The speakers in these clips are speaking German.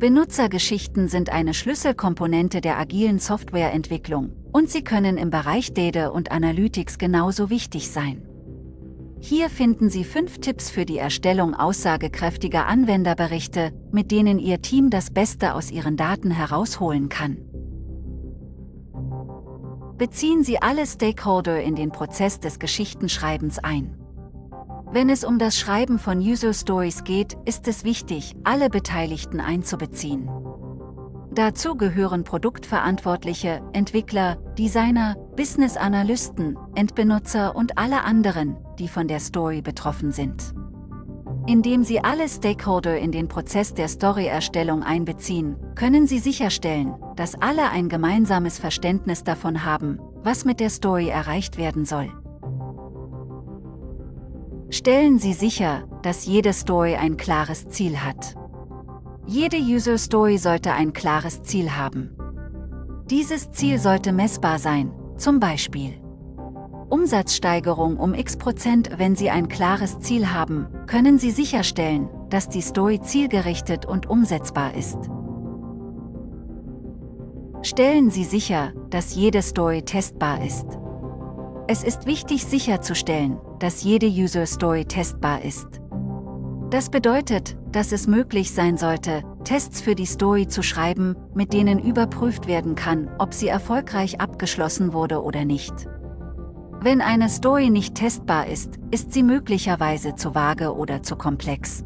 Benutzergeschichten sind eine Schlüsselkomponente der agilen Softwareentwicklung und sie können im Bereich Data und Analytics genauso wichtig sein. Hier finden Sie fünf Tipps für die Erstellung aussagekräftiger Anwenderberichte, mit denen Ihr Team das Beste aus Ihren Daten herausholen kann. Beziehen Sie alle Stakeholder in den Prozess des Geschichtenschreibens ein. Wenn es um das Schreiben von User Stories geht, ist es wichtig, alle Beteiligten einzubeziehen. Dazu gehören Produktverantwortliche, Entwickler, Designer, Business-Analysten, Endbenutzer und alle anderen, die von der Story betroffen sind. Indem Sie alle Stakeholder in den Prozess der Story-Erstellung einbeziehen, können Sie sicherstellen, dass alle ein gemeinsames Verständnis davon haben, was mit der Story erreicht werden soll. Stellen Sie sicher, dass jede Story ein klares Ziel hat. Jede User Story sollte ein klares Ziel haben. Dieses Ziel sollte messbar sein, zum Beispiel Umsatzsteigerung um x Prozent. Wenn Sie ein klares Ziel haben, können Sie sicherstellen, dass die Story zielgerichtet und umsetzbar ist. Stellen Sie sicher, dass jede Story testbar ist. Es ist wichtig sicherzustellen, dass jede User Story testbar ist. Das bedeutet, dass es möglich sein sollte, Tests für die Story zu schreiben, mit denen überprüft werden kann, ob sie erfolgreich abgeschlossen wurde oder nicht. Wenn eine Story nicht testbar ist, ist sie möglicherweise zu vage oder zu komplex.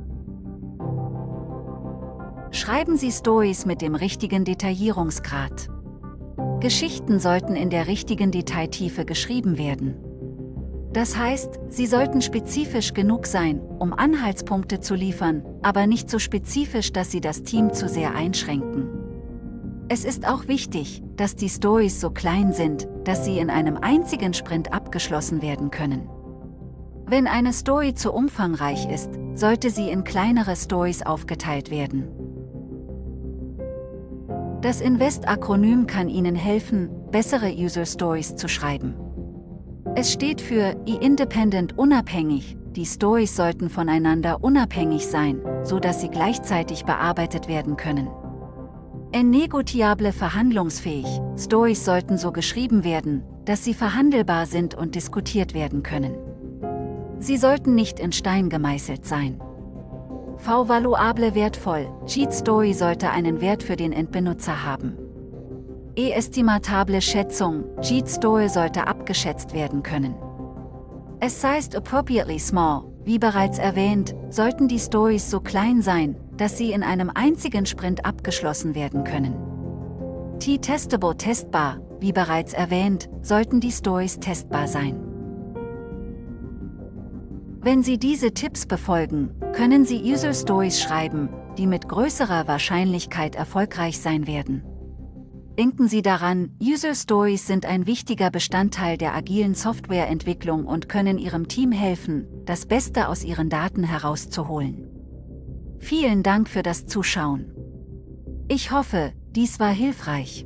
Schreiben Sie Stories mit dem richtigen Detaillierungsgrad. Geschichten sollten in der richtigen Detailtiefe geschrieben werden. Das heißt, sie sollten spezifisch genug sein, um Anhaltspunkte zu liefern, aber nicht so spezifisch, dass sie das Team zu sehr einschränken. Es ist auch wichtig, dass die Stories so klein sind, dass sie in einem einzigen Sprint abgeschlossen werden können. Wenn eine Story zu umfangreich ist, sollte sie in kleinere Stories aufgeteilt werden. Das Invest-Akronym kann Ihnen helfen, bessere User Stories zu schreiben. Es steht für E-Independent unabhängig, die Stories sollten voneinander unabhängig sein, so dass sie gleichzeitig bearbeitet werden können. Ennegociable verhandlungsfähig, Stories sollten so geschrieben werden, dass sie verhandelbar sind und diskutiert werden können. Sie sollten nicht in Stein gemeißelt sein. V-valuable wertvoll, Cheat Story sollte einen Wert für den Endbenutzer haben. E-estimatable Schätzung, Cheat Story sollte abgeschätzt werden können. Es sized appropriately small, wie bereits erwähnt, sollten die Stories so klein sein, dass sie in einem einzigen Sprint abgeschlossen werden können. T-Testable testbar, wie bereits erwähnt, sollten die Stories testbar sein. Wenn Sie diese Tipps befolgen, können Sie User Stories schreiben, die mit größerer Wahrscheinlichkeit erfolgreich sein werden. Denken Sie daran, User Stories sind ein wichtiger Bestandteil der agilen Softwareentwicklung und können Ihrem Team helfen, das Beste aus Ihren Daten herauszuholen. Vielen Dank für das Zuschauen. Ich hoffe, dies war hilfreich.